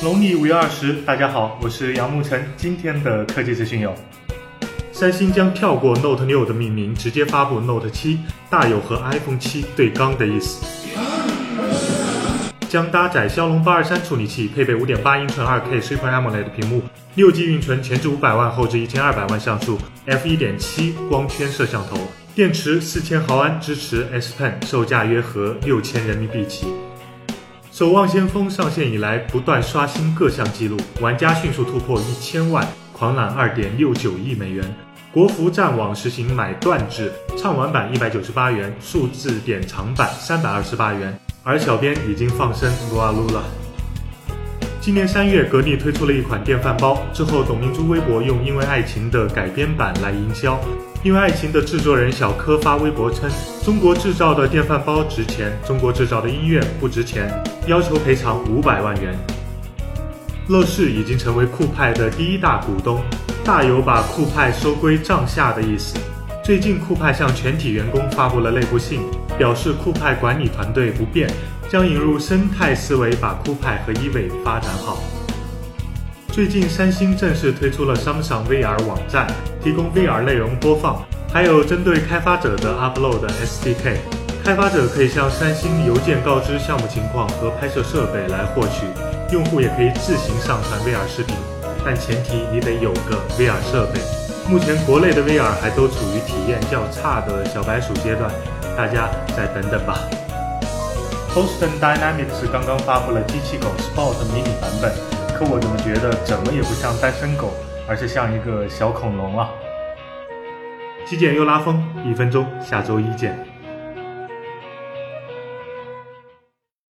农历五月二十，大家好，我是杨沐晨。今天的科技资讯有：三星将跳过 Note 六的命名，直接发布 Note 七，大有和 iPhone 七对刚的意思。将搭载骁龙八二三处理器，配备五点八英寸二 K Super AMOLED 屏幕，六 G 运存，前置五百万，后置一千二百万像素，f 一点七光圈摄像头，电池四千毫安，支持 S Pen，售价约合六千人民币起。守望先锋上线以来，不断刷新各项记录，玩家迅速突破一千万，狂揽二点六九亿美元。国服战网实行买断制，畅玩版一百九十八元，数字典藏版三百二十八元。而小编已经放生撸啊撸了。今年三月，格力推出了一款电饭煲，之后董明珠微博用《因为爱情》的改编版来营销。因为爱情的制作人小柯发微博称：“中国制造的电饭煲值钱，中国制造的音乐不值钱，要求赔偿五百万元。”乐视已经成为酷派的第一大股东，大有把酷派收归帐下的意思。最近，酷派向全体员工发布了内部信，表示酷派管理团队不变，将引入生态思维，把酷派和 EVE 发展好。最近，三星正式推出了 Samsung VR 网站，提供 VR 内容播放，还有针对开发者的 Upload SDK。开发者可以向三星邮件告知项目情况和拍摄设备来获取，用户也可以自行上传 VR 视频，但前提你得有个 VR 设备。目前国内的威尔还都处于体验较差的小白鼠阶段，大家再等等吧。Boston Dynamics 刚刚发布了机器狗 Sport 迷你版本。可我怎么觉得怎么也不像单身狗，而是像一个小恐龙啊！极简又拉风，一分钟，下周一见。